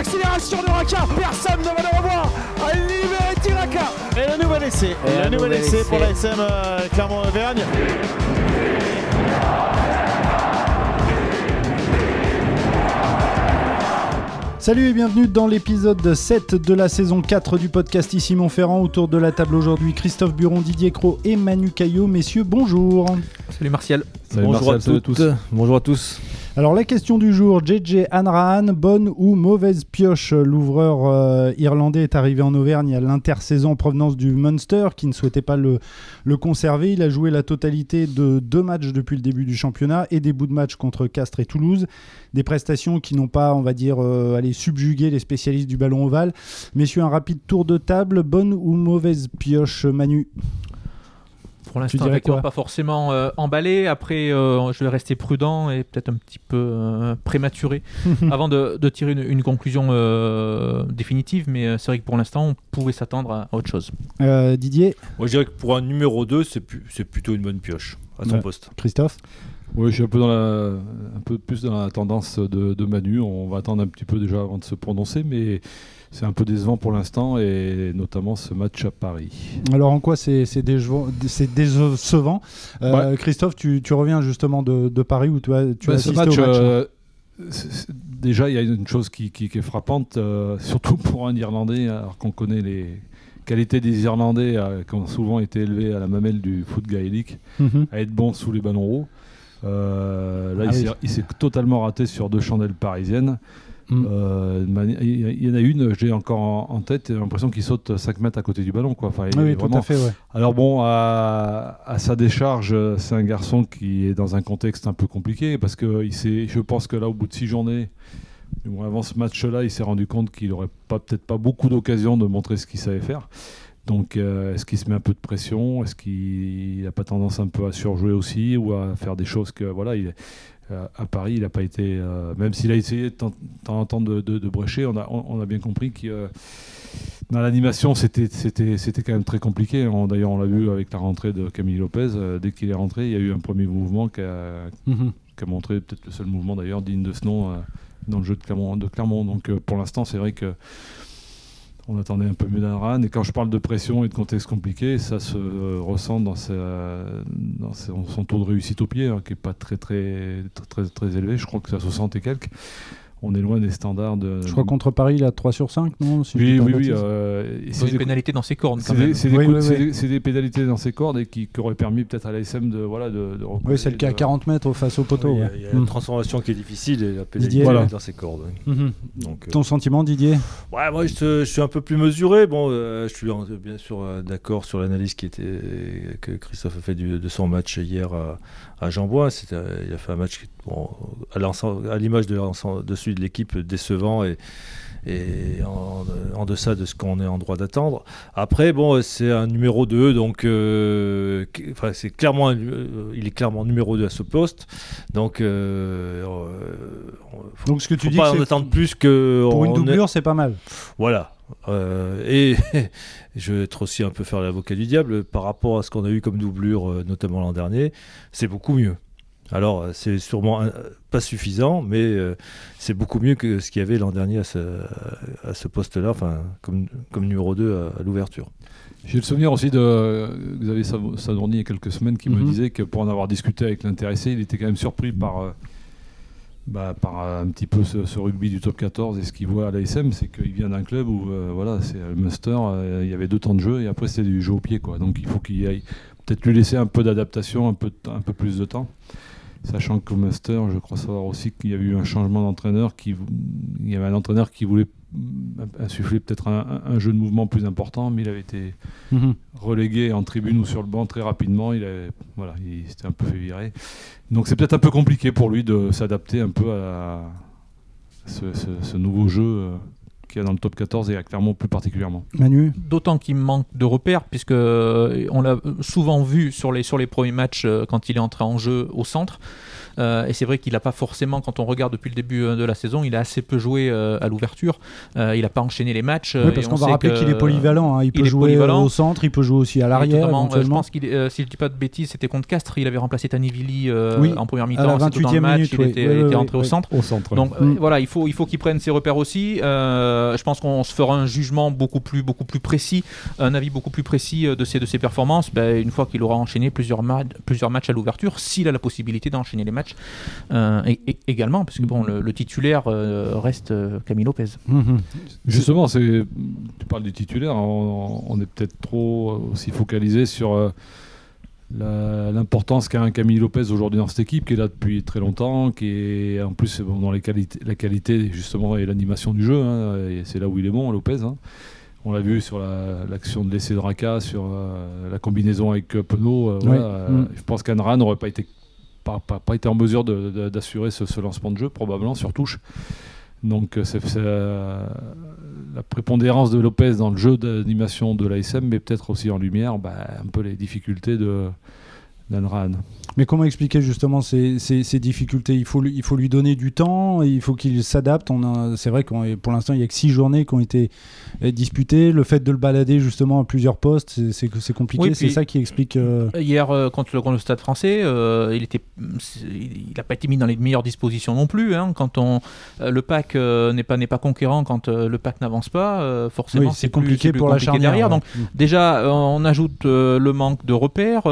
l'accélération de Raka. Personne ne va le revoir. À libérer Tiraka. Et le nouvel essai. Et le nouvel essai pour la SM euh, Clermont-Auvergne. Salut et bienvenue dans l'épisode 7 de la saison 4 du podcast Ici Montferrand. Autour de la table aujourd'hui, Christophe Buron, Didier Cro et Manu Caillot. Messieurs, bonjour. Salut Martial. Salut Bonjour Martial, à toutes. Bonjour à tous. Alors la question du jour, JJ Hanrahan, bonne ou mauvaise pioche? L'ouvreur euh, irlandais est arrivé en Auvergne à l'intersaison en provenance du Munster qui ne souhaitait pas le, conserver. Il a joué la totalité de deux matchs depuis le début du championnat et des bouts de match contre Castres et Toulouse. Des prestations qui n'ont pas, on va dire, euh, allé subjuguer les spécialistes du ballon ovale. Messieurs, un rapide tour de table, bonne ou mauvaise pioche Manu? Pour l'instant, pas forcément euh, emballé. Après, euh, je vais rester prudent et peut-être un petit peu euh, prématuré avant de, de tirer une, une conclusion euh, définitive. Mais euh, c'est vrai que pour l'instant, on pouvait s'attendre à autre chose. Euh, Didier, Moi, je dirais que pour un numéro 2, c'est plutôt une bonne pioche à son Ouais. poste. Christophe Oui, je suis un peu, dans la, un peu plus dans la tendance de, de Manu. On va attendre un petit peu déjà avant de se prononcer, mais c'est un peu décevant pour l'instant, et notamment ce match à Paris. Alors en quoi c'est décevant, Euh, Christophe, tu, tu reviens justement de, de Paris où tu as, tu as Bah, ce match, au match. hein? euh, déjà, il y a une chose qui, qui- qui est frappante, euh, surtout pour un Irlandais, alors qu'on connaît les qualités des Irlandais euh, qui ont souvent été élevés à la mamelle du foot gaélique, Mhm. à être bon sous les ballons hauts. Euh, là, Ah il oui. s'est- totalement raté sur deux chandelles parisiennes. Mm. Euh, il y- en a une, j'ai encore en, en tête, j'ai l'impression qu'il saute 5 mètres à côté du ballon. Quoi. Enfin, il Ah oui, est tout vraiment- à fait, ouais. Alors bon, à, à sa décharge, c'est un garçon qui est dans un contexte un peu compliqué parce que il je pense que là, au bout de six journées, du moins avant ce match-là, il s'est rendu compte qu'il n'aurait pas, peut-être pas beaucoup d'occasions de montrer ce qu'il savait faire. Donc, euh, est-ce qu'il se met un peu de pression? Est-ce qu'il n'a pas tendance un peu à surjouer aussi ou à faire des choses que voilà, il, euh, à Paris, il n'a pas été, euh, même s'il a essayé de temps en temps de, de, de brécher, on a, on, on a bien compris que dans l'animation, c'était, quand même très compliqué. D'ailleurs, on l'a vu avec la rentrée de Camille Lopez. dès qu'il est rentré, il y a eu un premier mouvement qui a, Mhm. qui a montré peut-être le seul mouvement d'ailleurs digne de ce nom dans le jeu de Clermont. De Clermont. Donc pour l'instant, c'est vrai que on attendait un peu mieux d'un RAN. Et quand je parle de pression et de contexte compliqué, ça se euh, ressent dans, son, taux de réussite au pied, hein, qui n'est pas très très, très, très, très élevé. Je crois que c'est à 60 et quelques. On est loin des standards de. Je crois contre Paris, il a 3 sur 5, non Si Oui, oui, oui. euh, C'est c'est des- pénalité dans ses cornes quand c'est même. des, c'est des Oui, coups- oui, c'est oui. des- c'est des pénalités dans ses cordes et qui, qui auraient permis peut-être à l'ASM de voilà de, de Oui, celle qui est à de- 40 mètres face au poteau. Il y a, ouais. il y a une transformation qui est difficile et la Didier. pénalité Voilà. dans ses cordes. oui. Mhm. Donc, euh, Ton sentiment, Didier? Ouais, moi, je, je suis un peu plus mesuré. Bon, euh, je suis en- bien sûr euh, d'accord sur l'analyse qui était que Christophe a fait du- de son match hier à, à Jean-Bois. C'était, euh, il a fait un match qui, bon, à, l'image de, de celui de l'équipe décevant et, et en, en deçà de ce qu'on est en droit d'attendre. Après, bon, c'est un numéro 2, donc euh, enfin, c'est clairement, euh, il est clairement numéro 2 à ce poste. Donc, euh, faut, Donc ce que tu faut dis, pas en attendre plus que pour une on doublure, c'est pas mal. voilà. Euh, et je vais être aussi un peu faire l'avocat du diable par rapport à ce qu'on a eu comme doublure, notamment l'an dernier. C'est beaucoup mieux. Alors, euh, c'est sûrement un- pas suffisant, mais euh, c'est beaucoup mieux que ce qu'il y avait l'an dernier à ce, à ce poste-là, enfin, comme, comme numéro 2 à, à l'ouverture. J'ai le souvenir aussi de euh, Xavier Savo- Sadourny il y a quelques semaines qui me Mhm. disait que pour en avoir discuté avec l'intéressé, il était quand même surpris par, euh, bah, par un petit peu ce, ce rugby du top 14 et ce qu'il voit à l'ASM, c'est qu'il vient d'un club où euh, voilà, c'est le Muster, euh, il y avait deux temps de jeu et après c'était du jeu au pied. Quoi. Donc il faut qu'il aille peut-être lui laisser un peu d'adaptation, un peu, un peu plus de temps. Sachant qu'au Master, je crois savoir aussi qu'il y a eu un changement d'entraîneur. Qui, il y avait un entraîneur qui voulait mm, insuffler peut-être un, jeu de mouvement plus important, mais il avait été Mhm. relégué en tribune ou sur le banc très rapidement. Il, avait, voilà, il s'était un peu fait virer. Donc c'est peut-être un peu compliqué pour lui de s'adapter un peu à ce, ce- ce nouveau jeu euh, qu'il y a dans le top 14 et à Clermont plus particulièrement. Manu D'autant qu'il manque de repères, puisque euh, on l'a souvent vu sur les, sur les premiers matchs euh, quand il est entré en jeu au centre. Et c'est vrai qu'il n'a pas forcément, quand on regarde depuis le début de la saison, il a assez peu joué à l'ouverture. il n'a pas enchaîné les matchs. Oui, parce qu'on va rappeler qu'il est polyvalent. Hein. Il, peut jouer au centre, il peut jouer aussi à l'arrière. je pense qu'il, si je dis pas de bêtises, c'était contre Castres. Il avait remplacé Tanivili en première mi-temps. À la 28e match, il était, entré au centre. Au centre Donc voilà, il faut, il faut qu'il prenne ses repères aussi. je pense qu'on se fera un jugement beaucoup plus, beaucoup plus précis, un avis beaucoup plus précis de ses, de ses performances ben, une fois qu'il aura enchaîné plusieurs, plusieurs matchs à l'ouverture, s'il a la possibilité d'enchaîner les matchs également, parce que bon, le, titulaire reste Camille Lopez. Mhm. Justement, tu parles du titulaire, on, est peut-être trop aussi focalisé sur euh, l'importance qu'a un Camille Lopez aujourd'hui dans cette équipe, qui est là depuis très longtemps, qui est en plus dans les qualités, la qualité justement et l'animation du jeu, hein, c'est là où il est bon, Lopez. Hein. On l'a vu sur l'action de l'essai de Raka, sur euh, la combinaison avec euh, Penaud. Mm. Je pense qu'Anran n'aurait pas été, pas, pas, été en mesure d'assurer ce, ce, lancement de jeu, probablement, sur touche. Donc euh, c'est euh, la prépondérance de Lopez dans le jeu d'animation de l'ASM, mais peut-être aussi en lumière, bah, un peu les difficultés d'Anran. Mais comment expliquer justement ces, difficultés? Il faut, lui, il faut lui donner du temps, il faut qu'il s'adapte. C'est vrai que pour l'instant, il n'y a que six journées qui ont été euh, disputées. Le fait de le balader justement à plusieurs postes, c'est compliqué. c'est ça qui explique. Euh, Hier, euh, contre, le, Stade français, il était, il n'a pas été mis dans les meilleures dispositions non plus. Hein. quand on, le pack n'est pas, pas conquérant, quand le pack n'avance pas, forcément c'est compliqué pour la charnière. Derrière. Donc, mm. déjà, on ajoute le manque de repères,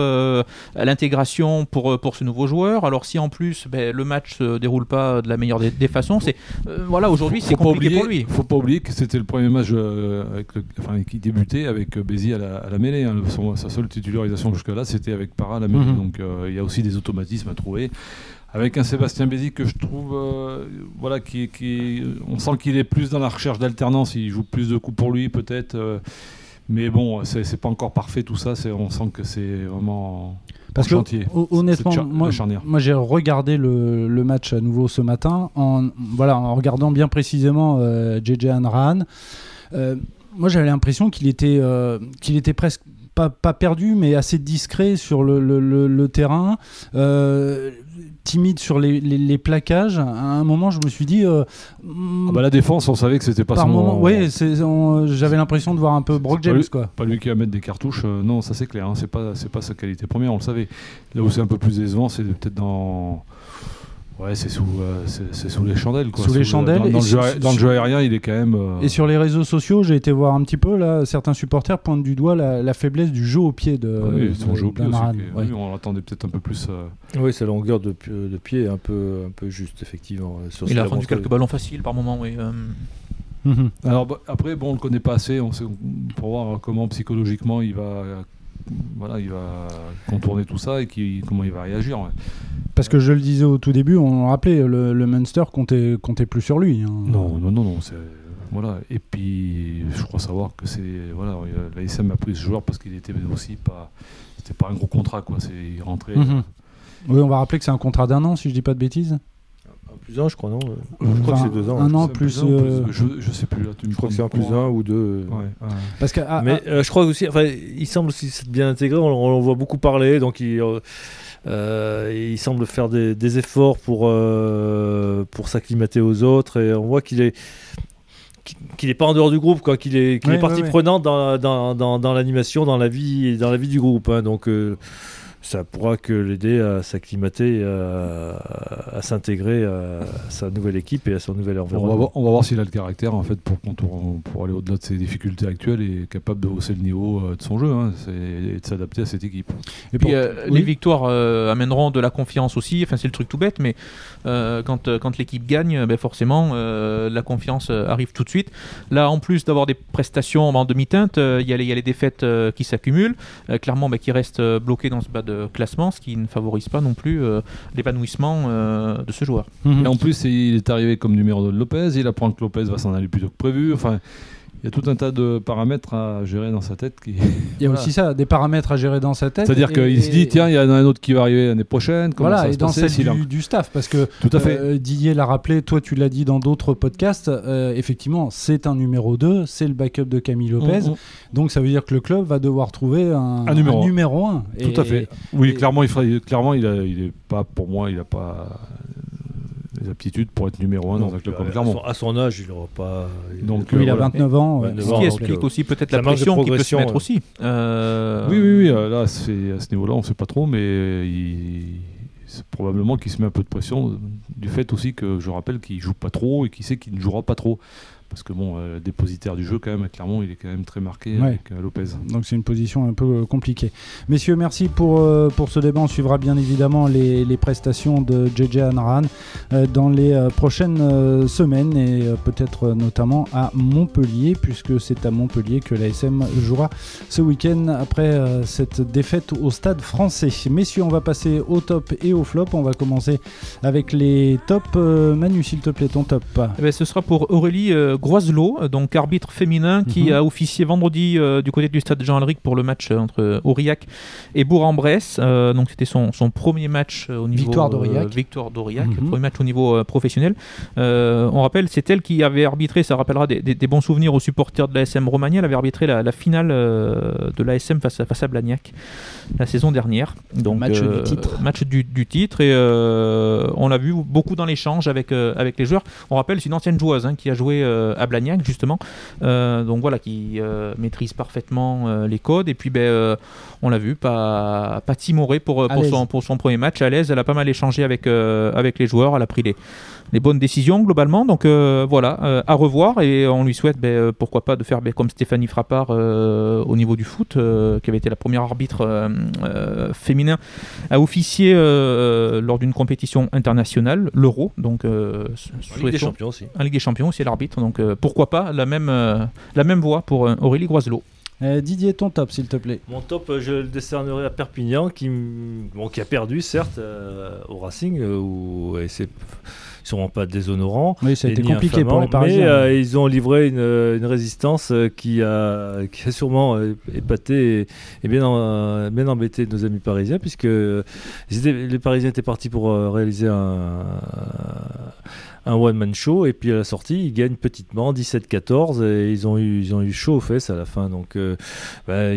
l'intégration pour, euh, pour ce nouveau joueur. Alors si en plus ben, le match se déroule pas de la meilleure des, façons, c'est euh, voilà aujourd'hui c'est compliqué pour lui. Faut pas oublier que c'était le premier match euh, avec enfin, qui débutait avec Bézi à la, à la mêlée. Hein. sa seule titularisation jusque là c'était avec Para à la mêlée. Mhm. Donc il y a aussi des automatismes à trouver avec un Sébastien Bézi que je trouve, voilà, qui, qui, on sent qu'il est plus dans la recherche d'alternance, il joue plus de coups pour lui peut-être, mais bon, c'est pas encore parfait tout ça, on sent que c'est vraiment parce que honnêtement, moi, moi j'ai regardé le, le, match à nouveau ce matin en, voilà, en regardant bien précisément JJ euh, Anrahan. Euh, moi j'avais l'impression qu'il était, euh, qu'il était presque pas, pas, perdu, mais assez discret sur le, le, le terrain. Euh, timide sur les, les, plaquages. À un moment, je me suis dit. Euh, ah bah la défense, on savait que c'était pas son. Moment, oui, j'avais l'impression de voir un peu Brock James. Pas quoi. Pas lui qui va mettre des cartouches. Euh, non, ça c'est clair. Hein, c'est pas, c'est pas sa qualité première, on le savait. Là où c'est un peu plus décevant, c'est peut-être dans Ouais, c'est sous, euh, c'est, sous les chandelles. Quoi. Sous, les chandelles. Dans, dans, le jeu, aérien, il est quand même. Euh, et sur les réseaux sociaux, j'ai été voir un petit peu, là, certains supporters pointent du doigt la, faiblesse du jeu au pied de. Ah oui, son jeu au pied aussi, oui, on l'attendait peut-être un peu plus. Euh, oui, sa longueur de, de pied est un peu, un peu juste, effectivement. Sur il a rendu quelques ballons faciles par moment, oui. Mhm. Alors bah, après, bon, on le connaît pas assez, on sait, pour voir comment psychologiquement il va voilà, il va contourner tout ça et qui, comment il va réagir. Parce que je le disais au tout début, on le rappelait, le, le Munster comptait, comptait plus sur lui. Hein. Non, non, non, non. Voilà. Et puis, je crois savoir que c'est. Voilà, l'ASM a pris ce joueur parce qu'il était aussi pas. C'était pas un gros contrat, quoi. C'est, il rentrait. Mhm. Oui, on va rappeler que c'est un contrat d'un an, si je dis pas de bêtises. Plus un, je crois, non Je crois que c'est deux ans. Un an plus. Euh, je, sais plus. Je crois que c'est un plus un ou deux. Ouais. Parce que, ah, Mais ah. Euh, je crois aussi. Enfin, il semble aussi bien intégré. On, on, voit beaucoup parler. Donc, il. Euh, il semble faire des, des efforts pour, pour s'acclimater aux autres et on voit qu'il est qu'il n'est pas en dehors du groupe, quoi, qu'il est, qu'il est partie prenante dans, dans, dans, dans l'animation, dans la vie, dans la vie du groupe. Hein, donc ça pourra que l'aider à s'acclimater, à, s'intégrer à sa nouvelle équipe et à son nouvel environnement. On va voir, s'il a le caractère en fait pour, pour aller au-delà de ses difficultés actuelles et capable de hausser le niveau euh, de son jeu hein, et de s'adapter à cette équipe. Et puis euh, les victoires euh, amèneront de la confiance aussi. Enfin c'est le truc tout bête, mais quand, quand l'équipe gagne, ben forcément la confiance arrive tout de suite. Là en plus d'avoir des prestations en demi-teinte, il y, a les défaites qui s'accumulent. clairement, ben, qui restent bloqués dans ce bas de classement, ce qui ne favorise pas non plus euh, l'épanouissement euh, de ce joueur. Mhm. Et en plus, il est arrivé comme numéro de Lopez, il apprend que Lopez va s'en aller plus tôt que prévu. Enfin, il y a tout un tas de paramètres à gérer dans sa tête. Qui... Il y a aussi ça, des paramètres à gérer dans sa tête. C'est-à-dire qu'il se dit, tiens, il y en a un autre qui va arriver l'année prochaine. Voilà, ça et dans celle du, du, staff, parce que tout à fait. Euh, Didier l'a rappelé, toi tu l'as dit dans d'autres podcasts, euh, effectivement, c'est un numéro 2, c'est le backup de Camille Lopez. Mm, mm. Donc ça veut dire que le club va devoir trouver un, un numéro, un numéro 1. Tout à fait. Oui, clairement, il, clairement, il, a, il est pas, pour moi, il n'a pas les aptitudes pour être numéro 1 dans un club comme Clermont. À son âge, il n'aura pas. Donc, il a 29 ans. Ce qui explique aussi peut-être la pression qu'il peut se mettre aussi. Euh, oui, oui, oui. Euh, là, à ce niveau-là, on ne sait pas trop, mais il... c'est probablement qu'il se met un peu de pression du fait aussi que je rappelle qu'il joue pas trop et qu'il sait qu'il ne jouera pas trop parce que bon, euh, dépositaire du jeu quand même, clairement, il est quand même très marqué avec euh, Lopez. Donc c'est une position un peu euh, compliquée. Messieurs, merci pour, pour ce débat. On suivra bien évidemment les, les prestations de JJ Anaran dans les prochaines semaines et peut-être notamment à Montpellier, puisque c'est à Montpellier que l'ASM jouera ce week-end après cette défaite au stade français. Messieurs, on va passer au top et au flop. On va commencer avec les tops. Manu, s'il te plaît, ton top. Eh ben, ce sera pour Aurélie Groiselot, euh, donc arbitre féminin, qui mhm. a officié vendredi euh, du côté du stade Jean-Alric pour le match euh, entre Aurillac et Bourg-en-Bresse. donc c'était son, son, premier match au niveau victoire d'Aurillac, victoire d'Aurillac, mhm. premier match au niveau professionnel. on rappelle, c'est elle qui avait arbitré, ça rappellera des, des, bons souvenirs aux supporters de l'ASM Romagna. Elle avait arbitré la, finale de l'ASM face, face à Blagnac la saison dernière. Donc match du titre, match du, du titre et on l'a vu beaucoup dans l'échange avec avec les joueurs. On rappelle, c'est une ancienne joueuse hein, qui a joué euh, à Blagnac justement. Euh, donc voilà, qui euh, maîtrise parfaitement les codes. Et puis ben, on l'a vu, pas, pas timoré pour, pour, son, pour son premier match, à l'aise. Elle a pas mal échangé avec, avec les joueurs. Elle a pris les, les bonnes décisions globalement. Donc voilà, à revoir et on lui souhaite ben, pourquoi pas de faire ben, comme Stéphanie Frappard au niveau du foot, qui avait été la première arbitre féminin à officier lors d'une compétition internationale, l'Euro. Donc en Ligue des Champions aussi. En Ligue des Champions aussi, l'arbitre. Donc euh, pourquoi pas la même, euh, la même voie pour euh, Aurélie Groiselot. Didier, ton top, s'il te plaît. Mon top, je le décernerai à Perpignan, qui, bon, qui a perdu, certes, au Racing, où c'est sûrement pas déshonorant. Oui, ça a été compliqué pour les Parisiens. Mais ils ont livré une, une résistance qui, a, qui a sûrement épaté et, bien, bien embêté nos amis parisiens, puisque les Parisiens étaient partis pour réaliser un un one-man show. Et puis à la sortie, ils gagnent petitement 17-14 et ils ont, eu, ils ont eu chaud aux fesses à la fin. Donc euh, bah,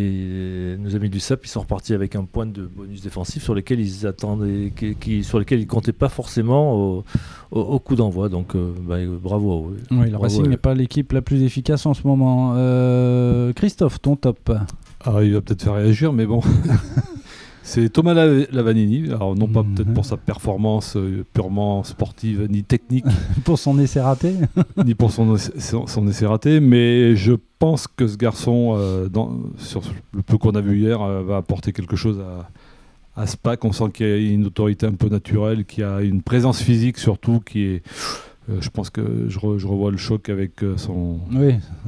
nos amis du SAP, ils sont repartis avec un point de bonus défensif sur lesquels ils attendaient, qui, sur lesquels ils comptaient pas forcément au, coup d'envoi. Donc euh, bah, bravo à eux. Oui, le Racing n'est pas l'équipe la plus efficace en ce moment. Euh, Christophe, ton top ah, Il va peut-être faire réagir, mais bon. C'est Thomas Lavanini, alors non pas peut-être pour sa performance euh, purement sportive ni technique. pour son essai raté Ni pour son, son, essai raté, mais je pense que ce garçon, euh, dans, sur le peu qu'on a vu hier, euh, va apporter quelque chose à, à SPAC. On sent qu'il y a une autorité un peu naturelle, qu'il y a une présence physique surtout qui est euh, je pense que je, revois le choc avec euh, son,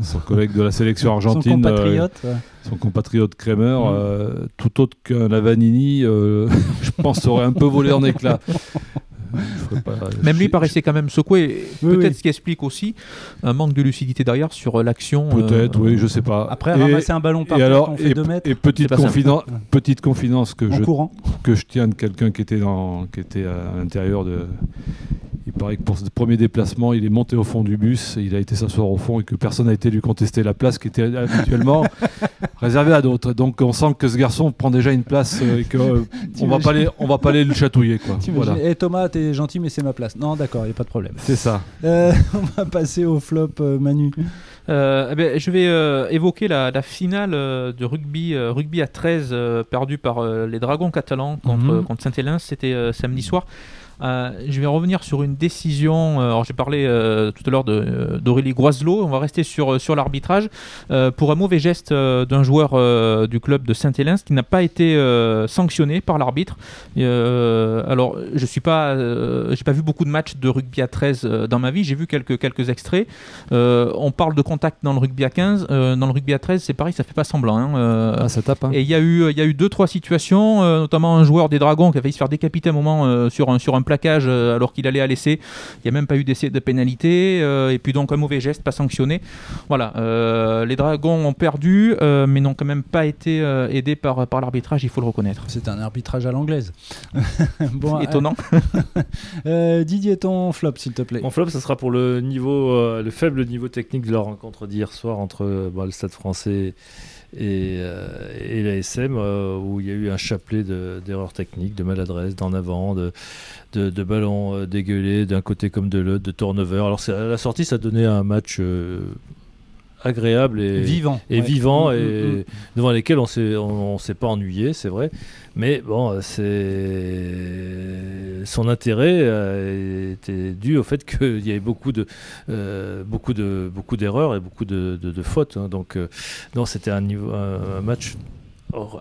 son collègue de la sélection argentine. son compatriote. Euh, son compatriote Kremer. Mm. tout autre qu'un Lavanini, je pense, aurait un peu volé en éclats. Même lui paraissait quand même secoué. Peut-être ce qui explique aussi un manque de lucidité derrière sur l'action. Peut-être, oui, je sais pas. Après, ramasser un ballon par et alors, on fait mètres. Et petite, confidence, petite confidence que je, que je tiens de quelqu'un qui était, dans, qui était à l'intérieur de il paraît que pour ce premier déplacement, il est monté au fond du bus, il a été s'asseoir au fond et que personne n'a été lui contester la place qui était habituellement réservée à d'autres. Donc on sent que ce garçon prend déjà une place euh, et qu'on euh, on va pas aller, on va pas aller le chatouiller quoi. Voilà. Et eh, Thomas, t'es gentil mais c'est ma place. Non, d'accord, il n'y a pas de problème. C'est ça. Euh, on va passer au flop Manu. Eh ben, je vais évoquer la, finale de rugby, rugby à 13 perdu par les Dragons catalans contre, mhm. contre Saint-Hélène. C'était samedi soir. Euh, je vais revenir sur une décision. Euh, alors j'ai parlé euh, tout à l'heure d'Aurélie Groiselot. On va rester sur, sur l'arbitrage pour un mauvais geste d'un joueur du club de Saint-Hélène qui n'a pas été sanctionné par l'arbitre. alors je suis pas, j'ai pas vu beaucoup de matchs de rugby à 13 dans ma vie. J'ai vu quelques quelques extraits. on parle de contact dans le rugby à 15. dans le rugby à 13, c'est pareil, ça fait pas semblant. Hein, ah, ça tape. Hein. Et il y a eu il y a eu deux trois situations, notamment un joueur des Dragons qui a failli se faire décapiter un moment sur un sur un plaquage alors qu'il allait à l'essai. Il n'y a même pas eu d'essai de pénalité. et puis donc un mauvais geste, pas sanctionné. Voilà, les Dragons ont perdu, mais n'ont quand même pas été aidés par, par l'arbitrage, il faut le reconnaître. C'est un arbitrage à l'anglaise. bon, Étonnant. Didier, ton flop, s'il te plaît. Mon flop, ça sera pour le niveau, le faible niveau technique de la rencontre d'hier soir entre bah, le Stade français et, euh, et la SM, euh, où il y a eu un chapelet d'erreurs techniques, de maladresse, d'en avant, de, de, ballons euh, dégueulés d'un côté comme de l'autre, de turnover. Alors à la sortie, ça donnait un match agréable et vivant, et, vivant mm, mm, et mm. devant lesquels on s'est on, s'est pas ennuyé, c'est vrai. Mais bon, c'est son intérêt était dû au fait qu'il y avait beaucoup de euh, beaucoup de beaucoup d'erreurs et beaucoup de, de, fautes. Hein. Donc euh, non, c'était un niveau un match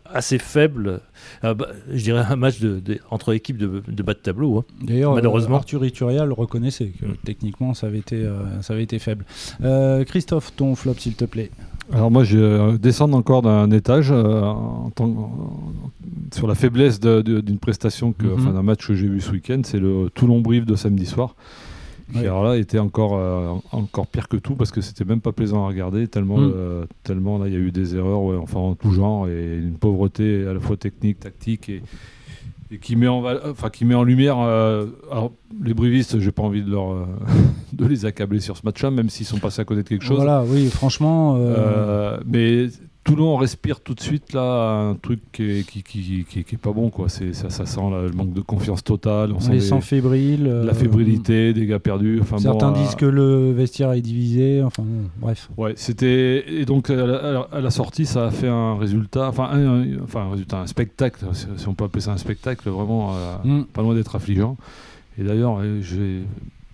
assez faible. Euh, bah, je dirais un match de, entre équipes de, bas de tableau. Hein. D'ailleurs, malheureusement. Arthur Ituria reconnaissant que mm. techniquement ça avait été, euh, ça avait été faible. Euh, Christophe, ton flop s'il te plaît. Alors moi, je descends encore d'un étage sur la faiblesse d'une prestation, que, mm-hmm. d'un match que j'ai vu ce week-end. C'est le Toulon-Brive de samedi soir alors là était encore, euh, encore pire que tout parce que c'était même pas plaisant à regarder tellement, mm. euh, tellement là il y a eu des erreurs enfin en tout genre et une pauvreté à la fois technique, tactique et, qui met en enfin qui met en lumière euh, les brivistes j'ai pas envie de leur de les accabler sur ce match-là même s'ils sont passés à côté de quelque chose voilà oui franchement mais Toulon respire tout de suite là un truc qui est, qui, qui, qui, est pas bon quoi. C'est ça, ça sent le manque de confiance totale. On, sent les sent fébriles. La euh, fébrilité, des gars perdus. Enfin, certains disent que le vestiaire est divisé. Enfin bref. Ouais, c'était et donc à la, sortie ça a fait un résultat, enfin un, enfin un résultat, un spectacle, si on peut appeler ça un spectacle, vraiment euh, mm. pas loin d'être affligeant. Et d'ailleurs, j'ai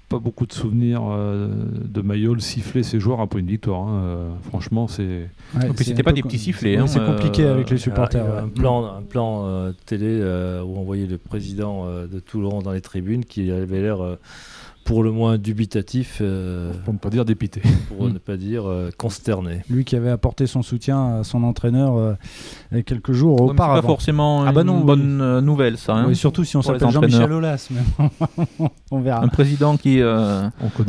pas beaucoup de souvenirs euh, de Mayol siffler ses joueurs après une victoire. Hein. Euh, franchement, c'est. Ouais, c'était pas des petits sifflets. Hein, c'est compliqué euh, avec les supporters. un plan, un plan télé où on voyait le président de Toulon dans les tribunes qui avait l'air pour le moins dubitatif. Euh, pour ne pas dire dépité. Pour ne pas dire euh, consterné. Lui qui avait apporté son soutien à son entraîneur euh, quelques jours auparavant. C'est pas forcément ah bah une bonne nouvelle, ça. Hein, surtout si on s'appelle Jean-Michel Aulas. on verra. Un président qui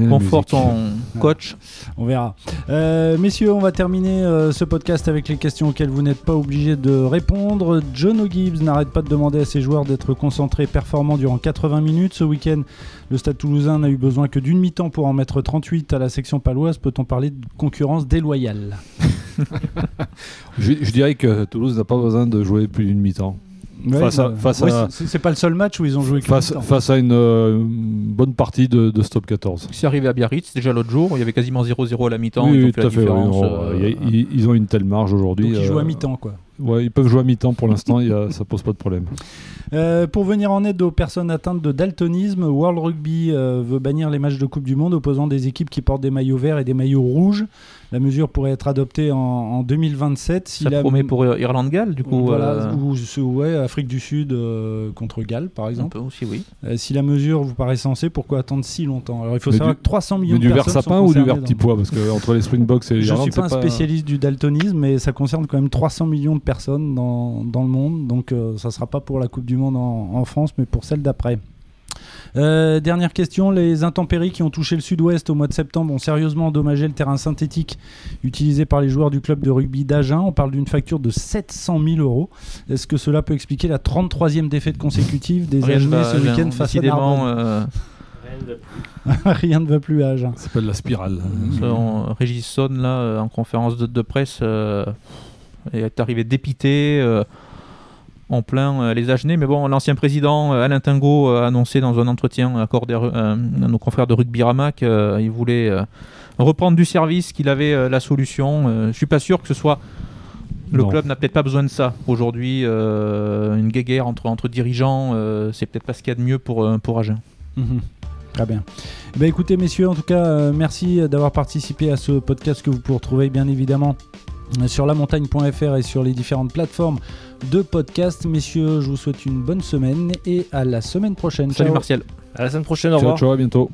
conforte son coach. On verra. messieurs, on va terminer ce podcast avec les questions auxquelles vous n'êtes pas obligés de répondre. John O'Gibbs n'arrête pas de demander à ses joueurs d'être concentrés, performants durant 80 minutes. Ce week-end, le Stade toulousain n'a eu besoin que d'une mi-temps pour en mettre 38 à la section paloise. Peut-on parler de concurrence déloyale? Je, dirais que Toulouse n'a pas besoin de jouer plus d'une mi-temps. c'est pas le seul match où ils ont joué face, face à une, euh, bonne partie de, Stop 14. C'est arrivé à Biarritz déjà l'autre jour, il y avait quasiment 0-0 à la mi-temps. ils, ont fait ils, ont une telle marge aujourd'hui. ils jouent à euh, mi-temps quoi. Ouais, ils peuvent jouer à mi-temps pour l'instant, ça pose pas de problème. Euh, pour venir en aide aux personnes atteintes de daltonisme, World Rugby euh, veut bannir les matchs de Coupe du Monde opposant des équipes qui portent des maillots verts et des maillots rouges. La mesure pourrait être adoptée en, 2027. Si Ça promet pour euh, Irlande-Galles, du coup Voilà, ou ouais, Afrique du Sud contre Galles, par exemple. Aussi, oui. si la mesure vous paraît sensée, pourquoi attendre si longtemps? Alors il faut savoir que 300 millions de du personnes. Du vert sapin ou du vert petit pois? Parce que entre les Springboks et les Je ne suis pas un spécialiste du daltonisme, mais ça concerne quand même 300 millions de personnes dans, dans le monde. Donc ça ne sera pas pour la Coupe du Monde en, en France mais pour celle d'après. Euh, dernière question, les intempéries qui ont touché le sud-ouest au mois de septembre ont sérieusement endommagé le terrain synthétique utilisé par les joueurs du club de rugby d'Agen. On parle d'une facture de 700 000 euros. Est-ce que cela peut expliquer la 33e défaite consécutive des Agenais ce week-end face à Narbonne euh, Rien ne va plus à Agen. Ça s'appelle la spirale. Régis Sonne, là, euh, en conférence de, presse, est arrivé dépité en plein euh, les Agenais. Mais bon, l'ancien président euh, Alain Tingot a annoncé dans un entretien accordé à, nos confrères de Rugby Rama qu'il voulait euh, reprendre du service, qu'il avait la solution. je suis pas sûr que ce soit. Le club n'a peut-être pas besoin de ça. Aujourd'hui, une guéguerre entre, entre dirigeants, c'est peut-être pas ce qu'il y a de mieux pour, pour Agen. Mhm. Très bien. Eh ben, écoutez, messieurs, en tout cas, merci d'avoir participé à ce podcast que vous pouvez retrouver bien évidemment sur lamontagne.fr et sur les différentes plateformes de podcast. Messieurs, je vous souhaite une bonne semaine et à la semaine prochaine. Salut Martial. À la semaine prochaine, au revoir. Ciao, ciao, à bientôt.